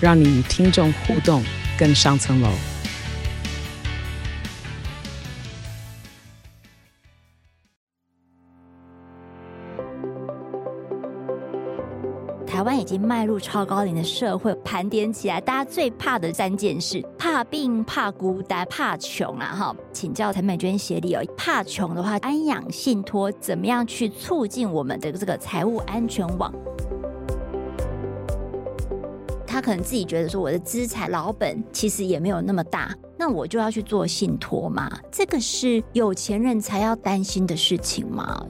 让你与听众互动更上层楼。台湾已经迈入超高龄的社会，盘点起来，大家最怕的三件事：怕病、怕孤单、怕穷啊！哈，请教陈美娟协理哦。怕穷的话，安养信托怎么样去促进我们的这个财务安全网？他可能自己觉得说，我的资产老本其实也没有那么大，那我就要去做信托嘛？这个是有钱人才要担心的事情吗？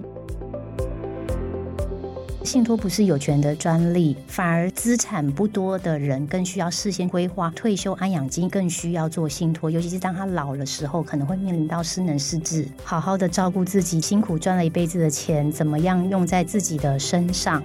信托不是有权的专利，反而资产不多的人更需要事先规划退休安养金，更需要做信托。尤其是当他老的时候，可能会面临到失能失智，好好的照顾自己，辛苦赚了一辈子的钱，怎么样用在自己的身上？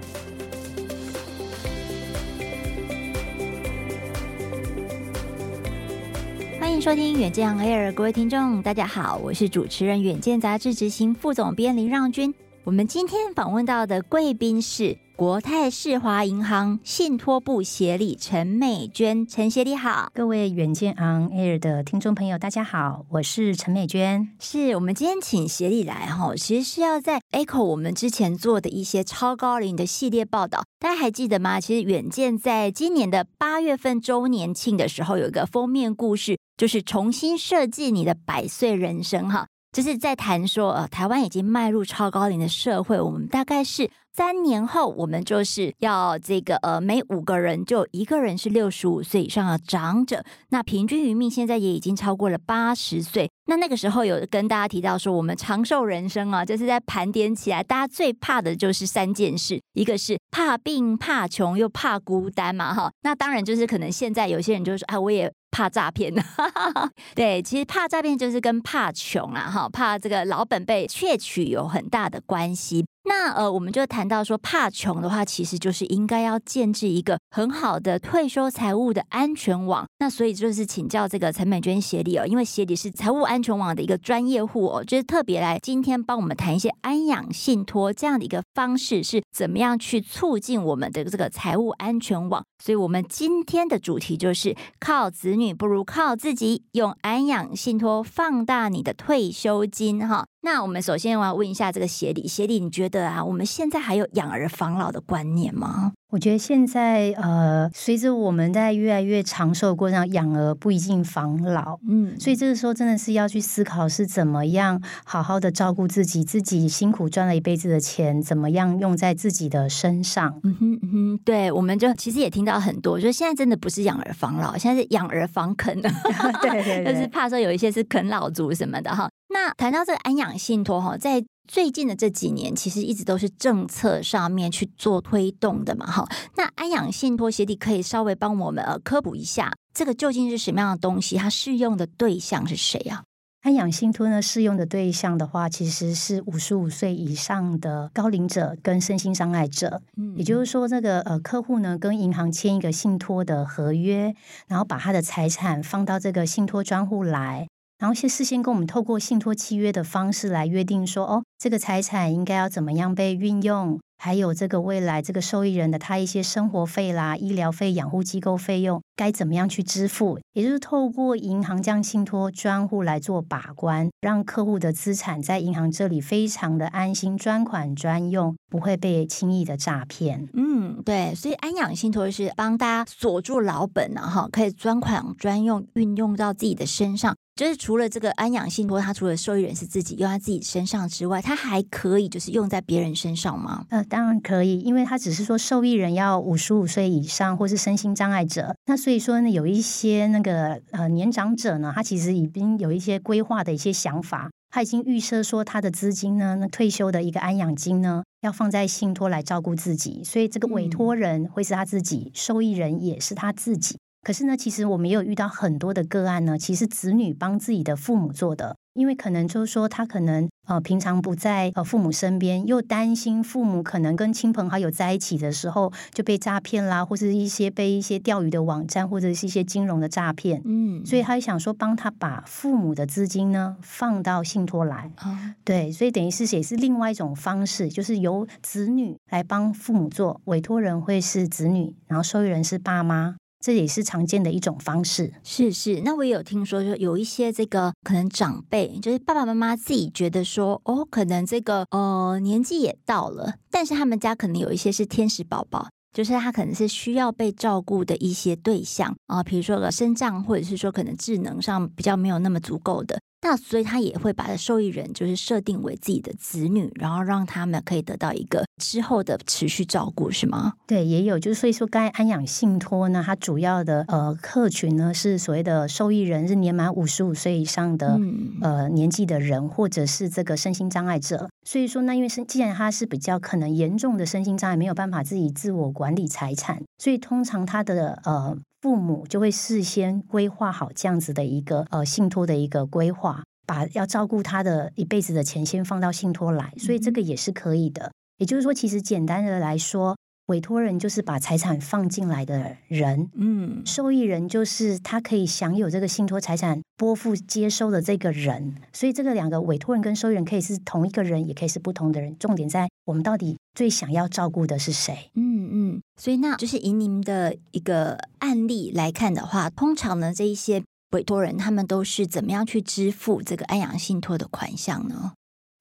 收听远见 On Air，各位听众，大家好，我是主持人远见杂志执行副总编林让君。我们今天访问到的贵宾是国泰世华银行信托部协理陈美娟，陈协理好，各位远见 On Air 的听众朋友，大家好，我是陈美娟。是我们今天请协理来哈，其实是要在 echo 我们之前做的一些超高龄的系列报道，大家还记得吗？其实远见在今年的八月份周年庆的时候，有一个封面故事，就是重新设计你的百岁人生哈。就是在谈说，呃，台湾已经迈入超高龄的社会，我们大概是三年后，我们就是要这个，呃，每五个人就一个人是六十五岁以上的长者，那平均余命现在也已经超过了八十岁。那那个时候有跟大家提到说，我们长寿人生啊，就是在盘点起来，大家最怕的就是三件事，一个是怕病、怕穷又怕孤单嘛，哈。那当然就是可能现在有些人就说，啊，我也。怕诈骗呢？对，其实怕诈骗就是跟怕穷啊，哈，怕这个老本被窃取有很大的关系。那呃，我们就谈到说，怕穷的话，其实就是应该要建置一个很好的退休财务的安全网。那所以就是请教这个陈美娟协理哦，因为协理是财务安全网的一个专业户哦，就是特别来今天帮我们谈一些安养信托这样的一个方式是怎么样去促进我们的这个财务安全网。所以我们今天的主题就是靠子女不如靠自己，用安养信托放大你的退休金哈。那我们首先我要问一下这个协理，协理你觉得啊，我们现在还有养儿防老的观念吗？我觉得现在呃，随着我们在越来越长寿的过程，养儿不一定防老，嗯，所以这个时候真的是要去思考是怎么样好好的照顾自己，自己辛苦赚了一辈子的钱，怎么样用在自己的身上？嗯哼嗯哼，对，我们就其实也听到很多，就是现在真的不是养儿防老，现在是养儿防啃 的，对，对 对，就是怕说有一些是啃老族什么的哈。那谈到这个安养信托哈，在最近的这几年，其实一直都是政策上面去做推动的嘛哈。那安养信托协理可以稍微帮我们呃科普一下，这个究竟是什么样的东西？它适用的对象是谁啊？安养信托呢，适用的对象的话，其实是五十五岁以上的高龄者跟身心障碍者。嗯，也就是说，这个呃客户呢，跟银行签一个信托的合约，然后把他的财产放到这个信托专户来。然后先事先跟我们透过信托契约的方式来约定说，哦，这个财产应该要怎么样被运用，还有这个未来这个受益人的他一些生活费啦、医疗费、养护机构费用该怎么样去支付，也就是透过银行将信托专户来做把关，让客户的资产在银行这里非常的安心，专款专用，不会被轻易的诈骗。嗯，对，所以安养信托是帮大家锁住老本啊，哈，可以专款专用，运用到自己的身上。就是除了这个安养信托，它除了受益人是自己用在自己身上之外，它还可以就是用在别人身上吗？呃，当然可以，因为它只是说受益人要五十五岁以上或是身心障碍者，那所以说呢，有一些那个呃年长者呢，他其实已经有一些规划的一些想法，他已经预设说他的资金呢，那退休的一个安养金呢，要放在信托来照顾自己，所以这个委托人会是他自己，嗯、受益人也是他自己。可是呢，其实我们也有遇到很多的个案呢，其实子女帮自己的父母做的，因为可能就是说他可能呃平常不在呃父母身边，又担心父母可能跟亲朋好友在一起的时候就被诈骗啦，或者一些被一些钓鱼的网站或者是一些金融的诈骗，嗯，所以他想说帮他把父母的资金呢放到信托来，啊，对，所以等于是也是另外一种方式，就是由子女来帮父母做，委托人会是子女，然后受益人是爸妈。这也是常见的一种方式，是是。那我也有听说，说有一些这个可能长辈，就是爸爸妈妈自己觉得说，哦，可能这个呃年纪也到了，但是他们家可能有一些是天使宝宝，就是他可能是需要被照顾的一些对象啊，比如说个身障，或者是说可能智能上比较没有那么足够的。那所以他也会把受益人就是设定为自己的子女，然后让他们可以得到一个之后的持续照顾，是吗？对，也有，就是所以说，该安养信托呢，它主要的呃客群呢是所谓的受益人是年满五十五岁以上的、嗯、呃年纪的人，或者是这个身心障碍者。所以说，那因为是既然他是比较可能严重的身心障碍，没有办法自己自我管理财产，所以通常他的呃。父母就会事先规划好这样子的一个呃信托的一个规划，把要照顾他的一辈子的钱先放到信托来，所以这个也是可以的。也就是说，其实简单的来说。委托人就是把财产放进来的人，嗯，受益人就是他可以享有这个信托财产拨付接收的这个人，所以这个两个委托人跟受益人可以是同一个人，也可以是不同的人。重点在我们到底最想要照顾的是谁？嗯嗯，所以那就是以您的一个案例来看的话，通常呢，这一些委托人他们都是怎么样去支付这个安养信托的款项呢？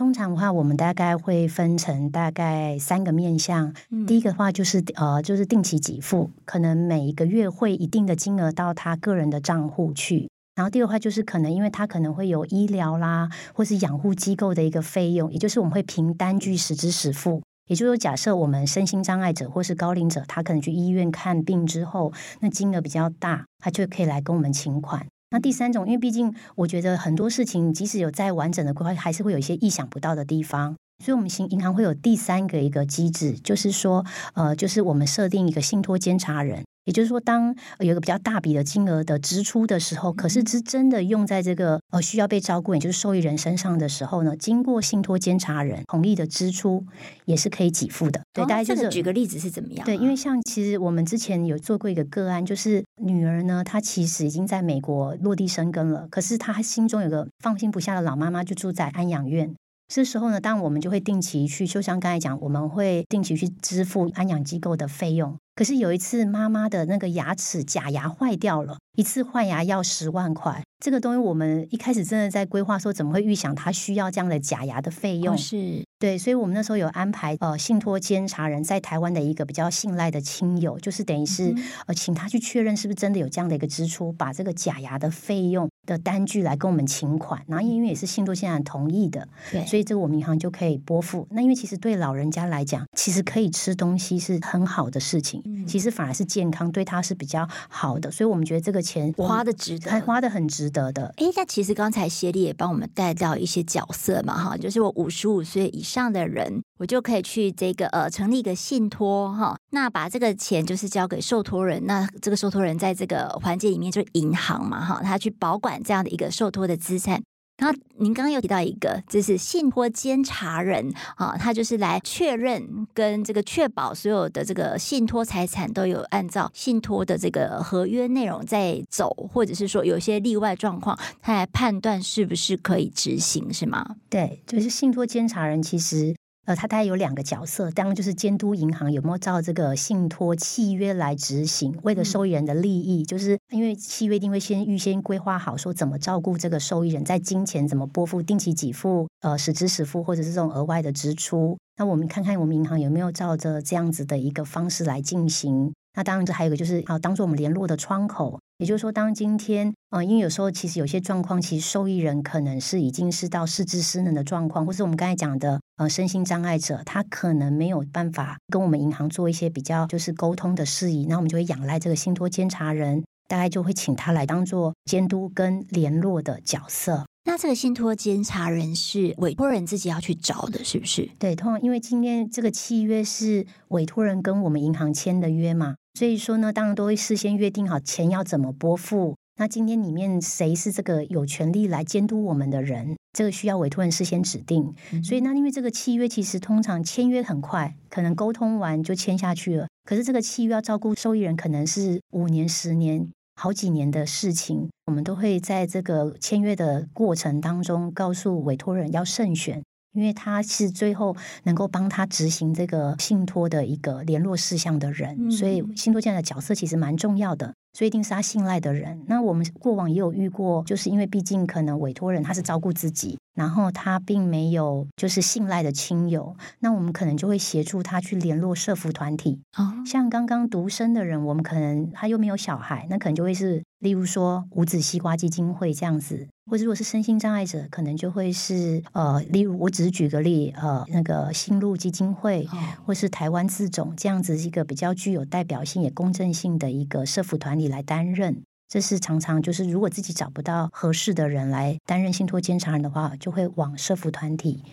通常的话，我们大概会分成大概三个面向。嗯、第一个的话就是呃，就是定期给付，可能每一个月会一定的金额到他个人的账户去。然后第二个话就是可能因为他可能会有医疗啦，或是养护机构的一个费用，也就是我们会凭单据实支实付。也就是说，假设我们身心障碍者或是高龄者，他可能去医院看病之后，那金额比较大，他就可以来跟我们请款。那第三种，因为毕竟我觉得很多事情，即使有再完整的规划，还是会有一些意想不到的地方，所以我们行银行会有第三个一个机制，就是说，呃，就是我们设定一个信托监察人。也就是说，当有一个比较大笔的金额的支出的时候，可是是真的用在这个呃需要被照顾，也就是受益人身上的时候呢，经过信托监察人同意的支出，也是可以给付的。对，大家就是举个例子是怎么样？对，因为像其实我们之前有做过一个个案，就是女儿呢，她其实已经在美国落地生根了，可是她心中有个放心不下的老妈妈，就住在安养院。这时候呢，当我们就会定期去，就像刚才讲，我们会定期去支付安养机构的费用。可是有一次，妈妈的那个牙齿假牙坏掉了，一次换牙要十万块。这个东西我们一开始真的在规划说，怎么会预想他需要这样的假牙的费用？哦、是对，所以我们那时候有安排呃信托监察人在台湾的一个比较信赖的亲友，就是等于是、嗯、呃请他去确认是不是真的有这样的一个支出，把这个假牙的费用的单据来跟我们请款。然后因为也是信托监察人同意的，对，所以这个我们银行就可以拨付。那因为其实对老人家来讲，其实可以吃东西是很好的事情。其实反而是健康，对他是比较好的，所以我们觉得这个钱花的值得，还花的很值得的。哎，那其实刚才协力也帮我们带到一些角色嘛，哈，就是我五十五岁以上的人，我就可以去这个呃成立一个信托哈，那把这个钱就是交给受托人，那这个受托人在这个环节里面就是银行嘛，哈，他去保管这样的一个受托的资产。那您刚刚又提到一个，就是信托监察人啊，他就是来确认跟这个确保所有的这个信托财产都有按照信托的这个合约内容在走，或者是说有些例外状况，他来判断是不是可以执行，是吗？对，就是信托监察人其实。呃，他大概有两个角色，当然就是监督银行有没有照这个信托契约来执行，为了受益人的利益，就是因为契约一定会先预先规划好，说怎么照顾这个受益人，在金钱怎么拨付、定期给付、呃，实支实付，或者是这种额外的支出。那我们看看我们银行有没有照着这样子的一个方式来进行。那当然，这还有一个就是啊，当做我们联络的窗口。也就是说，当今天啊、呃，因为有时候其实有些状况，其实受益人可能是已经是到失智失能的状况，或是我们刚才讲的呃身心障碍者，他可能没有办法跟我们银行做一些比较就是沟通的事宜，那我们就会仰赖这个信托监察人，大概就会请他来当做监督跟联络的角色。那那这个信托监察人是委托人自己要去找的，是不是？对，通常因为今天这个契约是委托人跟我们银行签的约嘛，所以说呢，当然都会事先约定好钱要怎么拨付。那今天里面谁是这个有权利来监督我们的人？这个需要委托人事先指定。嗯、所以那因为这个契约其实通常签约很快，可能沟通完就签下去了。可是这个契约要照顾受益人，可能是五年、十年、好几年的事情。我们都会在这个签约的过程当中告诉委托人要慎选。因为他是最后能够帮他执行这个信托的一个联络事项的人，嗯、所以信托这样的角色其实蛮重要的，所以一定是他信赖的人。那我们过往也有遇过，就是因为毕竟可能委托人他是照顾自己，然后他并没有就是信赖的亲友，那我们可能就会协助他去联络社福团体。哦、像刚刚独生的人，我们可能他又没有小孩，那可能就会是例如说五子西瓜基金会这样子。或者如果是身心障碍者，可能就会是呃，例如我只是举个例，呃，那个新路基金会，或是台湾自种这样子一个比较具有代表性也公正性的一个社服团体来担任。这是常常就是如果自己找不到合适的人来担任信托监察人的话，就会往社服团体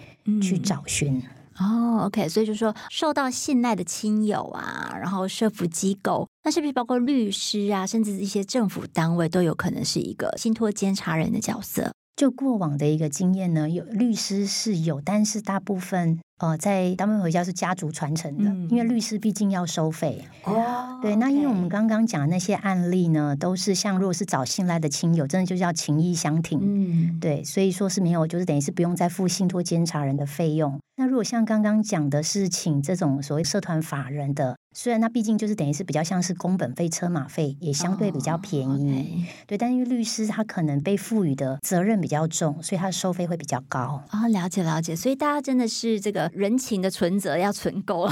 去找寻。嗯哦，OK，所以就说受到信赖的亲友啊，然后社福机构，那是不是包括律师啊，甚至一些政府单位都有可能是一个信托监察人的角色？就过往的一个经验呢，有律师是有，但是大部分呃，在大部分回家是家族传承的，嗯、因为律师毕竟要收费。哦，对，那因为我们刚刚讲的那些案例呢，都是像如果是找信赖的亲友，真的就叫情义相挺。嗯，对，所以说是没有，就是等于是不用再付信托监察人的费用。那如果像刚刚讲的是请这种所谓社团法人的，虽然它毕竟就是等于是比较像是工本费、车马费，也相对比较便宜，哦 okay、对。但因为律师他可能被赋予的责任比较重，所以他的收费会比较高。啊、哦，了解了解。所以大家真的是这个人情的存折要存够，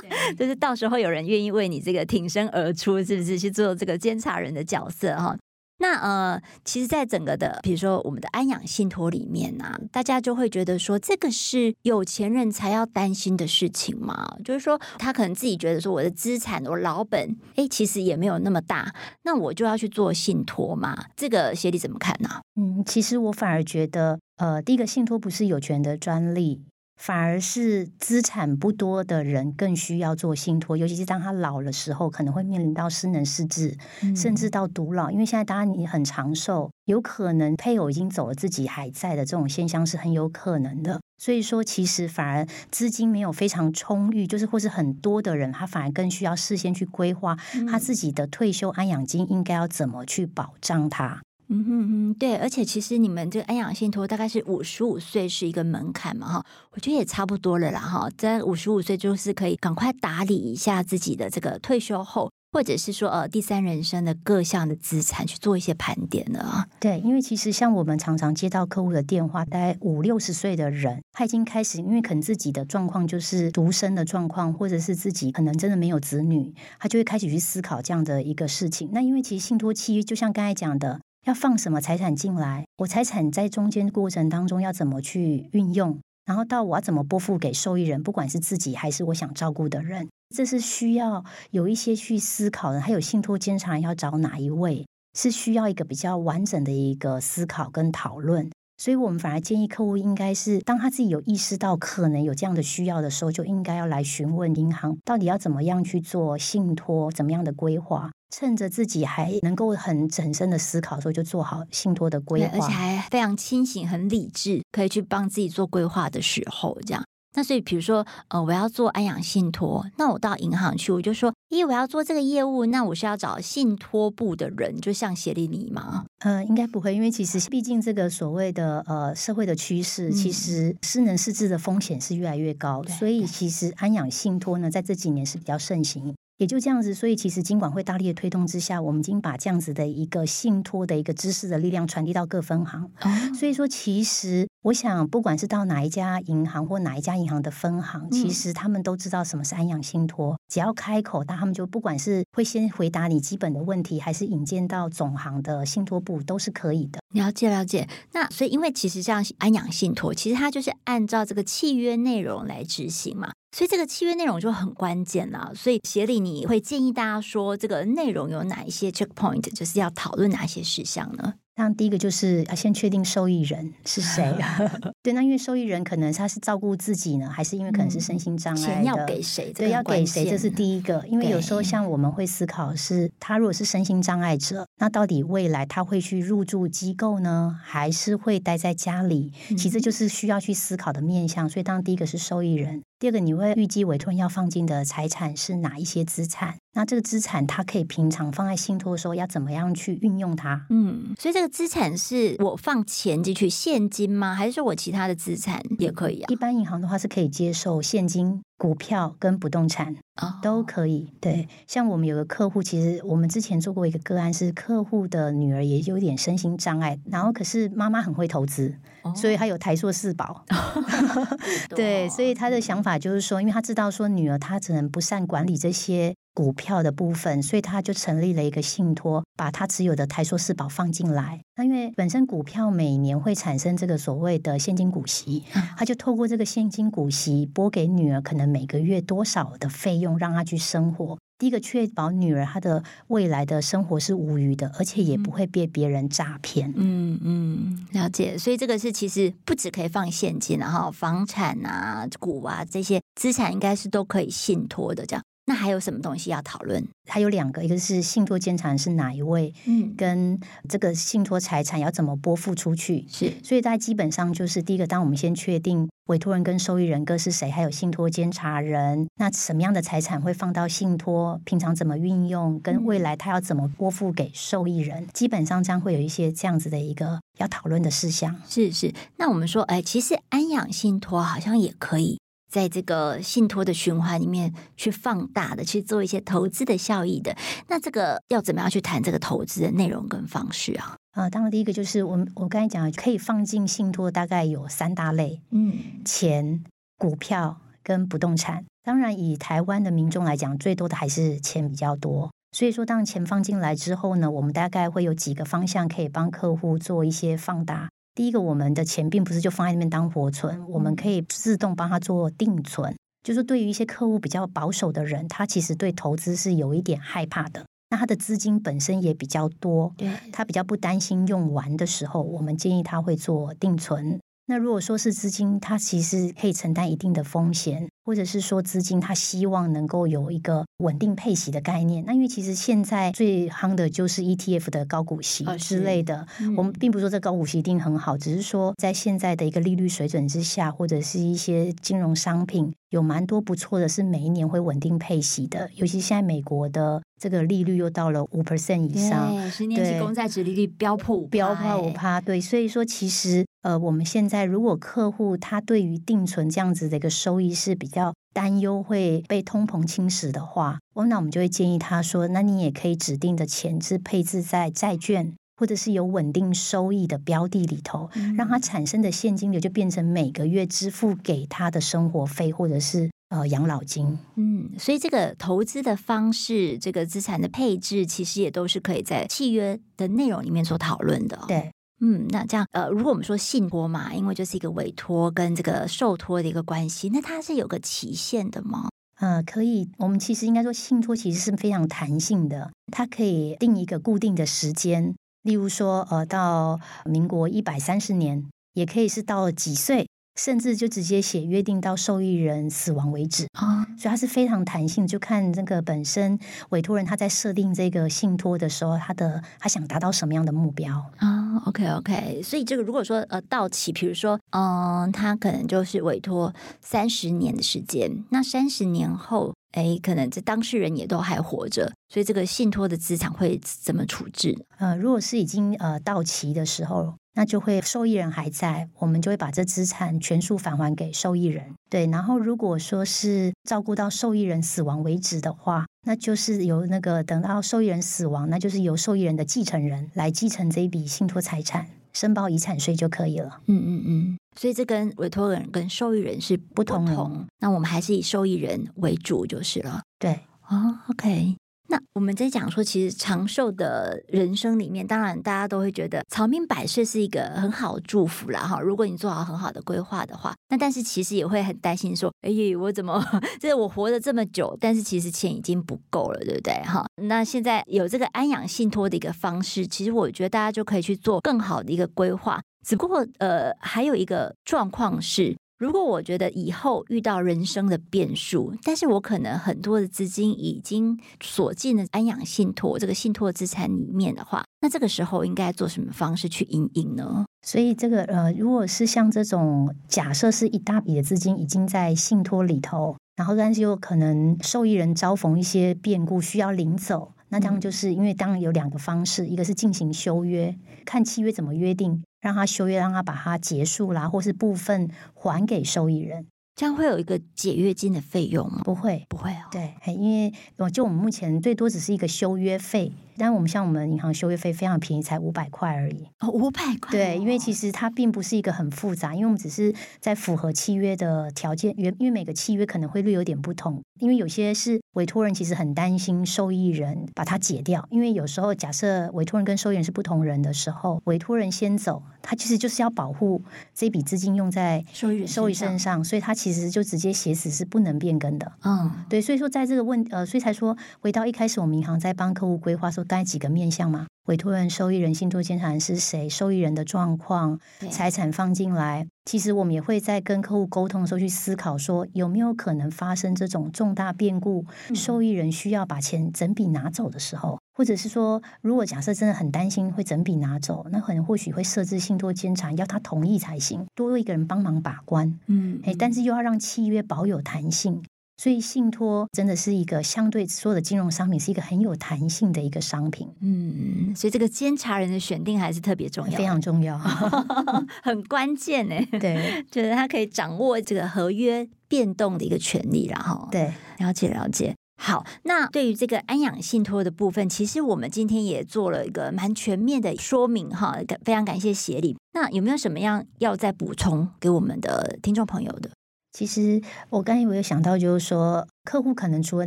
对就是到时候有人愿意为你这个挺身而出，是不是去做这个监察人的角色哈？那呃，其实，在整个的，比如说我们的安养信托里面呢、啊，大家就会觉得说，这个是有钱人才要担心的事情嘛。就是说，他可能自己觉得说，我的资产，我老本，哎，其实也没有那么大，那我就要去做信托嘛。这个协理怎么看呢？嗯，其实我反而觉得，呃，第一个信托不是有权的专利。反而是资产不多的人更需要做信托，尤其是当他老的时候，可能会面临到失能失智，嗯、甚至到独老。因为现在大家你很长寿，有可能配偶已经走了，自己还在的这种现象是很有可能的。所以说，其实反而资金没有非常充裕，就是或是很多的人，他反而更需要事先去规划他自己的退休安养金应该要怎么去保障他。嗯哼哼，对，而且其实你们这个安养信托大概是五十五岁是一个门槛嘛，哈，我觉得也差不多了啦，哈，在五十五岁就是可以赶快打理一下自己的这个退休后，或者是说呃第三人生的各项的资产去做一些盘点了。对，因为其实像我们常常接到客户的电话，大概五六十岁的人，他已经开始，因为可能自己的状况就是独生的状况，或者是自己可能真的没有子女，他就会开始去思考这样的一个事情。那因为其实信托契约就像刚才讲的。要放什么财产进来？我财产在中间过程当中要怎么去运用？然后到我要怎么拨付给受益人，不管是自己还是我想照顾的人，这是需要有一些去思考的。还有信托监察人要找哪一位，是需要一个比较完整的一个思考跟讨论。所以我们反而建议客户应该是，当他自己有意识到可能有这样的需要的时候，就应该要来询问银行，到底要怎么样去做信托，怎么样的规划。趁着自己还能够很整身的思考的时候，就做好信托的规划，而且还非常清醒、很理智，可以去帮自己做规划的时候，这样。那所以，比如说，呃，我要做安养信托，那我到银行去，我就说，咦，我要做这个业务，那我是要找信托部的人，就像协理你吗？呃，应该不会，因为其实毕竟这个所谓的呃社会的趋势，嗯、其实失能失智的风险是越来越高，的所以其实安养信托呢，在这几年是比较盛行。也就这样子，所以其实金管会大力的推动之下，我们已经把这样子的一个信托的一个知识的力量传递到各分行。哦、所以说，其实我想，不管是到哪一家银行或哪一家银行的分行，嗯、其实他们都知道什么是安养信托。只要开口，那他们就不管是会先回答你基本的问题，还是引荐到总行的信托部，都是可以的。了解了解。那所以，因为其实像安养信托，其实它就是按照这个契约内容来执行嘛。所以这个契约内容就很关键了，所以协理你会建议大家说，这个内容有哪一些 check point，就是要讨论哪些事项呢？那第一个就是要先确定受益人是谁。对，那因为受益人可能他是照顾自己呢，还是因为可能是身心障碍的？钱要给谁？对，要给谁？这是第一个。因为有时候像我们会思考是，他如果是身心障碍者，那到底未来他会去入住机构呢，还是会待在家里？其实就是需要去思考的面向。所以，当第一个是受益人。第二个，你会预计委托人要放进的财产是哪一些资产？那这个资产，它可以平常放在信托的时候，要怎么样去运用它？嗯，所以这个资产是我放钱进去现金吗？还是说我其他的资产也可以啊？一般银行的话是可以接受现金、股票跟不动产都可以。对，像我们有个客户，其实我们之前做过一个个案，是客户的女儿也有点身心障碍，然后可是妈妈很会投资，所以她有台硕四宝。对，所以她的想法。就是说，因为他知道说女儿她只能不善管理这些股票的部分，所以他就成立了一个信托，把他持有的台塑四宝放进来。那因为本身股票每年会产生这个所谓的现金股息，他就透过这个现金股息拨给女儿，可能每个月多少的费用让她去生活。第一个确保女儿她的未来的生活是无虞的，而且也不会被别人诈骗。嗯嗯，了解。所以这个是其实不止可以放现金，然后房产啊、股啊这些资产应该是都可以信托的这样。那还有什么东西要讨论？还有两个，一个是信托监察人是哪一位，嗯，跟这个信托财产要怎么拨付出去，是。所以大家基本上就是第一个，当我们先确定委托人跟受益人各是谁，还有信托监察人，那什么样的财产会放到信托，平常怎么运用，跟未来他要怎么拨付给受益人，基本上将会有一些这样子的一个要讨论的事项。是是。那我们说，哎，其实安养信托好像也可以。在这个信托的循环里面去放大的，去做一些投资的效益的，那这个要怎么样去谈这个投资的内容跟方式啊？啊、呃，当然第一个就是我我刚才讲可以放进信托，大概有三大类，嗯，钱、股票跟不动产。当然以台湾的民众来讲，最多的还是钱比较多。所以说，当钱放进来之后呢，我们大概会有几个方向可以帮客户做一些放大。第一个，我们的钱并不是就放在那边当活存，我们可以自动帮他做定存。就是对于一些客户比较保守的人，他其实对投资是有一点害怕的。那他的资金本身也比较多，对，他比较不担心用完的时候，我们建议他会做定存。那如果说是资金，它其实可以承担一定的风险，或者是说资金它希望能够有一个稳定配息的概念。那因为其实现在最夯的就是 ETF 的高股息之类的。嗯、我们并不是说这高股息一定很好，只是说在现在的一个利率水准之下，或者是一些金融商品有蛮多不错的，是每一年会稳定配息的。尤其现在美国的这个利率又到了五 percent 以上，对，十年期公债殖利率飙破五，飙破五趴。对，所以说其实。呃，我们现在如果客户他对于定存这样子的一个收益是比较担忧会被通膨侵蚀的话，那我们就会建议他说，那你也可以指定的钱是配置在债券或者是有稳定收益的标的里头，嗯、让它产生的现金流就变成每个月支付给他的生活费或者是呃养老金。嗯，所以这个投资的方式，这个资产的配置，其实也都是可以在契约的内容里面所讨论的。对。嗯，那这样呃，如果我们说信托嘛，因为就是一个委托跟这个受托的一个关系，那它是有个期限的吗？呃，可以，我们其实应该说信托其实是非常弹性的，它可以定一个固定的时间，例如说呃，到民国一百三十年，也可以是到几岁。甚至就直接写约定到受益人死亡为止啊，所以它是非常弹性，就看这个本身委托人他在设定这个信托的时候，他的他想达到什么样的目标啊？OK OK，所以这个如果说呃到期，比如说嗯，他可能就是委托三十年的时间，那三十年后，哎，可能这当事人也都还活着，所以这个信托的资产会怎么处置？呃，如果是已经呃到期的时候。那就会受益人还在，我们就会把这资产全数返还给受益人。对，然后如果说是照顾到受益人死亡为止的话，那就是由那个等到受益人死亡，那就是由受益人的继承人来继承这一笔信托财产，申报遗产税就可以了。嗯嗯嗯。所以这跟委托人跟受益人是不同。不同。那我们还是以受益人为主就是了。对。哦，OK。那我们在讲说，其实长寿的人生里面，当然大家都会觉得长命百岁是一个很好的祝福啦。哈。如果你做好很好的规划的话，那但是其实也会很担心说，哎，我怎么 这我活了这么久，但是其实钱已经不够了，对不对？哈，那现在有这个安养信托的一个方式，其实我觉得大家就可以去做更好的一个规划。只不过呃，还有一个状况是。如果我觉得以后遇到人生的变数，但是我可能很多的资金已经锁进了安养信托这个信托资产里面的话，那这个时候应该做什么方式去因应呢？所以这个呃，如果是像这种假设是一大笔的资金已经在信托里头，然后但是又可能受益人遭逢一些变故需要领走，那这样就是因为当然有两个方式，一个是进行修约，看契约怎么约定。让他修约，让他把它结束啦，或是部分还给受益人，这样会有一个解约金的费用吗？不会，不会哦。对，因为我就我们目前最多只是一个修约费。但我们像我们银行修业费非常便宜，才五百块而已。哦，五百块。对，因为其实它并不是一个很复杂，因为我们只是在符合契约的条件。因因为每个契约可能会略有点不同，因为有些是委托人其实很担心受益人把它解掉，因为有时候假设委托人跟受益人是不同人的时候，委托人先走，他其实就是要保护这笔资金用在受益受益身上，所以他其实就直接写死是不能变更的。嗯，对，所以说在这个问呃，所以才说回到一开始我们银行在帮客户规划说。刚才几个面向嘛，委托人、受益人、信托监察人是谁？受益人的状况、财产放进来，其实我们也会在跟客户沟通的时候去思考，说有没有可能发生这种重大变故，受益人需要把钱整笔拿走的时候，或者是说，如果假设真的很担心会整笔拿走，那可能或许会设置信托监察，要他同意才行，多一个人帮忙把关。嗯，哎，但是又要让契约保有弹性。所以信托真的是一个相对所有的金融商品是一个很有弹性的一个商品。嗯，所以这个监察人的选定还是特别重要，非常重要 很关键呢。对，就是他可以掌握这个合约变动的一个权利，然后对，了解了解。好，那对于这个安养信托的部分，其实我们今天也做了一个蛮全面的说明哈，非常感谢协理。那有没有什么样要再补充给我们的听众朋友的？其实我刚才有想到，就是说客户可能除了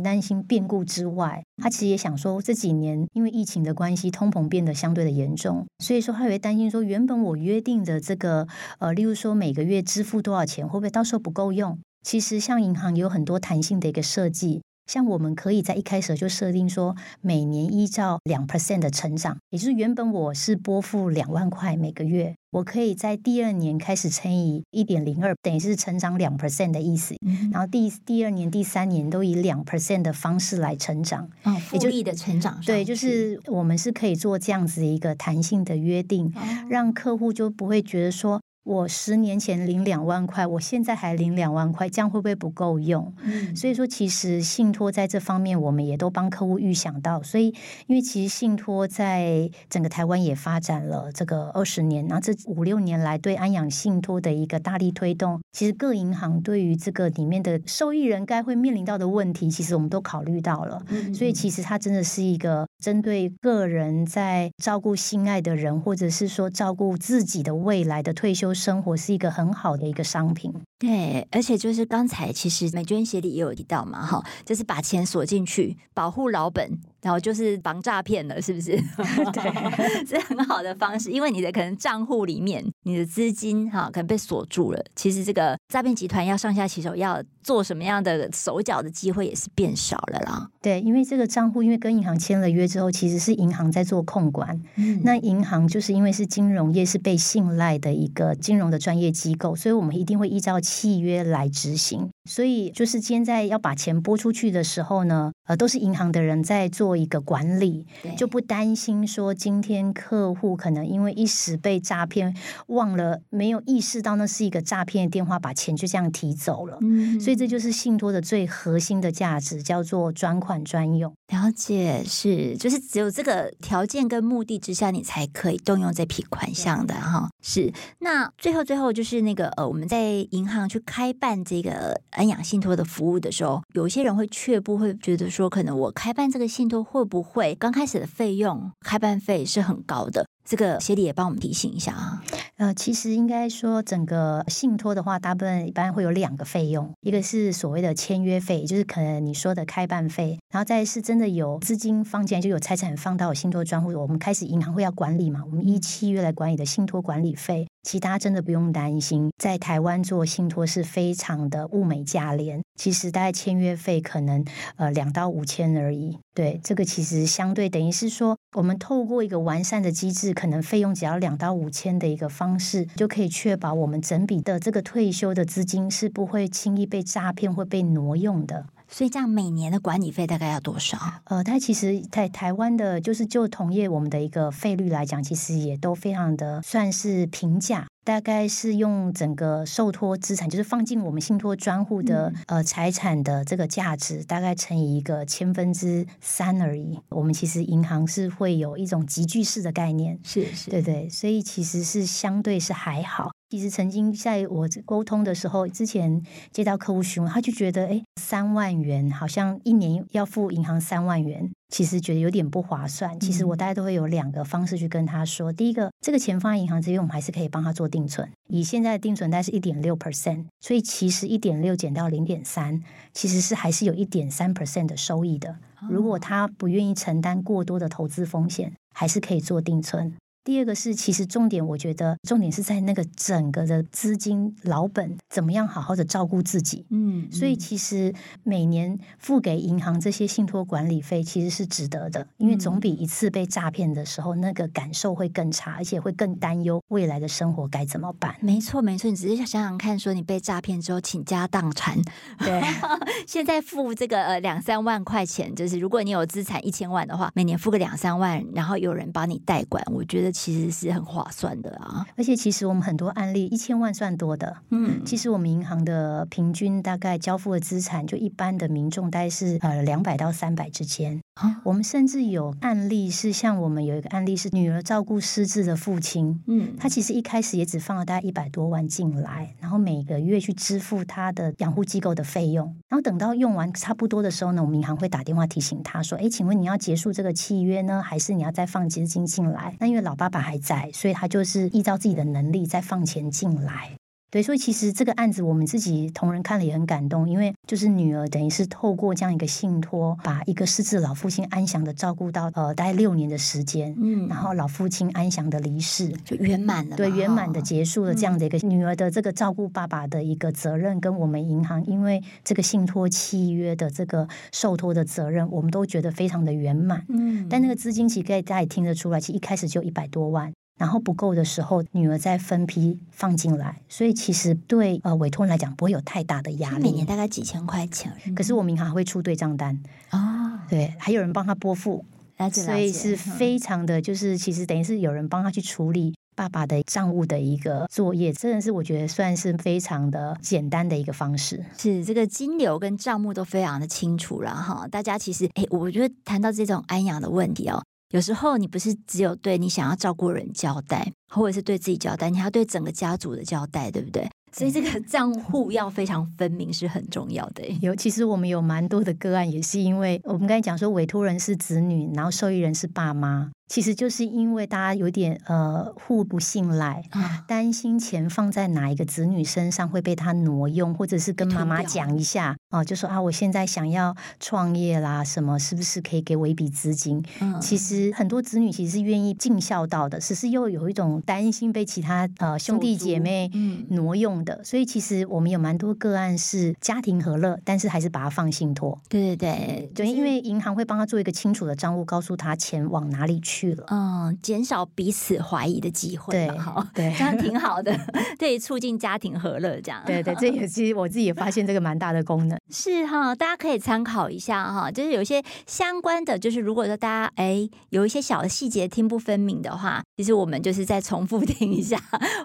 担心变故之外，他其实也想说这几年因为疫情的关系，通膨变得相对的严重，所以说他也会担心说，原本我约定的这个呃，例如说每个月支付多少钱，会不会到时候不够用？其实像银行有很多弹性的一个设计。像我们可以在一开始就设定说，每年依照两 percent 的成长，也就是原本我是拨付两万块每个月，我可以在第二年开始乘以一点零二，等于是成长两 percent 的意思。嗯、然后第第二年、第三年都以两 percent 的方式来成长，哦，复利的成长。对，就是我们是可以做这样子一个弹性的约定，哦、让客户就不会觉得说。我十年前领两万块，我现在还领两万块，这样会不会不够用？嗯，所以说其实信托在这方面，我们也都帮客户预想到。所以，因为其实信托在整个台湾也发展了这个二十年，然后这五六年来对安养信托的一个大力推动，其实各银行对于这个里面的受益人该会面临到的问题，其实我们都考虑到了。嗯，所以其实它真的是一个针对个人在照顾心爱的人，或者是说照顾自己的未来的退休。生活是一个很好的一个商品，对，而且就是刚才其实美娟协理也有提到嘛，哈，就是把钱锁进去，保护老本。然后就是防诈骗了，是不是？对，是很好的方式，因为你的可能账户里面你的资金哈可能被锁住了。其实这个诈骗集团要上下其手，要做什么样的手脚的机会也是变少了啦。对，因为这个账户因为跟银行签了约之后，其实是银行在做控管。嗯，那银行就是因为是金融业是被信赖的一个金融的专业机构，所以我们一定会依照契约来执行。所以就是现在要把钱拨出去的时候呢，呃，都是银行的人在做一个管理，就不担心说今天客户可能因为一时被诈骗，忘了没有意识到那是一个诈骗的电话，把钱就这样提走了。嗯，所以这就是信托的最核心的价值，叫做专款专用。了解，是就是只有这个条件跟目的之下，你才可以动用这笔款项的哈。是，那最后最后就是那个呃，我们在银行去开办这个。安养信托的服务的时候，有些人会却步，会觉得说，可能我开办这个信托会不会刚开始的费用开办费是很高的？这个协理也帮我们提醒一下啊。呃，其实应该说，整个信托的话，大部分一般会有两个费用，一个是所谓的签约费，就是可能你说的开办费，然后再是真的有资金放进来，就有财产放到信托专户，我们开始银行会要管理嘛，我们依契约来管理的信托管理费。其他真的不用担心，在台湾做信托是非常的物美价廉。其实大概签约费可能呃两到五千而已。对，这个其实相对等于是说，我们透过一个完善的机制，可能费用只要两到五千的一个方式，就可以确保我们整笔的这个退休的资金是不会轻易被诈骗或被挪用的。所以这样每年的管理费大概要多少？呃，它其实在台湾的，就是就同业我们的一个费率来讲，其实也都非常的算是平价。大概是用整个受托资产，就是放进我们信托专户的、嗯、呃财产的这个价值，大概乘以一个千分之三而已。我们其实银行是会有一种集聚式的概念，是是，对对，所以其实是相对是还好。其实曾经在我沟通的时候，之前接到客户询问，他就觉得，哎，三万元好像一年要付银行三万元，其实觉得有点不划算。其实我大概都会有两个方式去跟他说：第一个，这个钱放在银行这边，我们还是可以帮他做定存，以现在的定存大概是一点六 percent，所以其实一点六减到零点三，其实是还是有一点三 percent 的收益的。如果他不愿意承担过多的投资风险，还是可以做定存。第二个是，其实重点，我觉得重点是在那个整个的资金老本怎么样好好的照顾自己。嗯，所以其实每年付给银行这些信托管理费，其实是值得的，因为总比一次被诈骗的时候那个感受会更差，而且会更担忧未来的生活该怎么办。没错，没错，你只是想想看，说你被诈骗之后倾家荡产，对，现在付这个呃两三万块钱，就是如果你有资产一千万的话，每年付个两三万，然后有人帮你代管，我觉得。其实是很划算的啊，而且其实我们很多案例一千万算多的，嗯，其实我们银行的平均大概交付的资产，就一般的民众大概是呃两百到三百之间。啊，我们甚至有案例是像我们有一个案例是女儿照顾失智的父亲，嗯，他其实一开始也只放了大概一百多万进来，然后每个月去支付他的养护机构的费用，然后等到用完差不多的时候呢，我们银行会打电话提醒他说，哎，请问你要结束这个契约呢，还是你要再放资金进来？那因为老爸。爸爸还在，所以他就是依照自己的能力再放钱进来。对，所以其实这个案子我们自己同仁看了也很感动，因为就是女儿等于是透过这样一个信托，把一个失智老父亲安详的照顾到呃大概六年的时间，嗯，然后老父亲安详的离世，就圆满了，对，圆满的结束了这样的一个女儿的这个照顾爸爸的一个责任，跟我们银行因为这个信托契约的这个受托的责任，我们都觉得非常的圆满，嗯，但那个资金其实大家也听得出来，其实一开始就一百多万。然后不够的时候，女儿再分批放进来，所以其实对呃委托人来讲不会有太大的压力。每年大概几千块钱，可是我们银行还会出对账单啊，哦、对，还有人帮他拨付，所以是非常的，就是其实等于是有人帮他去处理爸爸的账务的一个作业，真的是我觉得算是非常的简单的一个方式。是这个金流跟账目都非常的清楚了哈，大家其实哎，我觉得谈到这种安养的问题哦。有时候你不是只有对你想要照顾人交代，或者是对自己交代，你还要对整个家族的交代，对不对？所以这个账户要非常分明是很重要的。有，其实我们有蛮多的个案，也是因为我们刚才讲说，委托人是子女，然后受益人是爸妈。其实就是因为大家有点呃互不信赖，担心钱放在哪一个子女身上会被他挪用，或者是跟妈妈讲一下啊，就说啊，我现在想要创业啦，什么是不是可以给我一笔资金？嗯，其实很多子女其实是愿意尽孝道的，只是又有一种担心被其他呃兄弟姐妹挪用的，所以其实我们有蛮多个案是家庭和乐，但是还是把它放信托。对对对，对，因为银行会帮他做一个清楚的账务，告诉他钱往哪里去。去了，嗯，减少彼此怀疑的机会，对，好，对，这样挺好的，对，促进家庭和乐，这样，对对，这也 其实我自己也发现这个蛮大的功能，是哈，大家可以参考一下哈，就是有一些相关的，就是如果说大家哎有一些小的细节听不分明的话，其实我们就是再重复 听一下，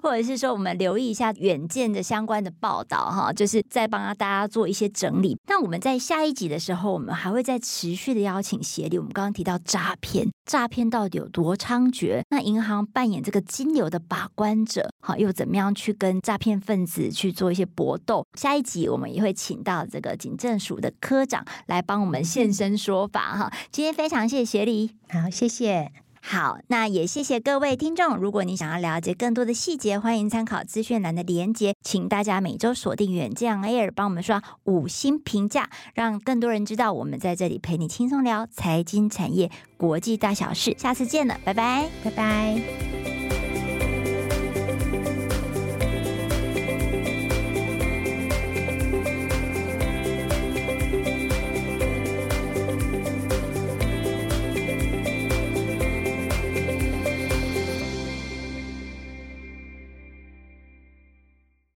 或者是说我们留意一下远见的相关的报道哈，就是再帮大家做一些整理。那我们在下一集的时候，我们还会再持续的邀请协理，我们刚刚提到诈骗，诈骗到。底有多猖獗？那银行扮演这个金流的把关者，好，又怎么样去跟诈骗分子去做一些搏斗？下一集我们也会请到这个警政署的科长来帮我们现身说法哈。今天非常谢谢协理，好，谢谢。好，那也谢谢各位听众。如果你想要了解更多的细节，欢迎参考资讯栏的连接。请大家每周锁定远见 Air，帮我们刷五星评价，让更多人知道我们在这里陪你轻松聊财经产业国际大小事。下次见了，拜拜，拜拜。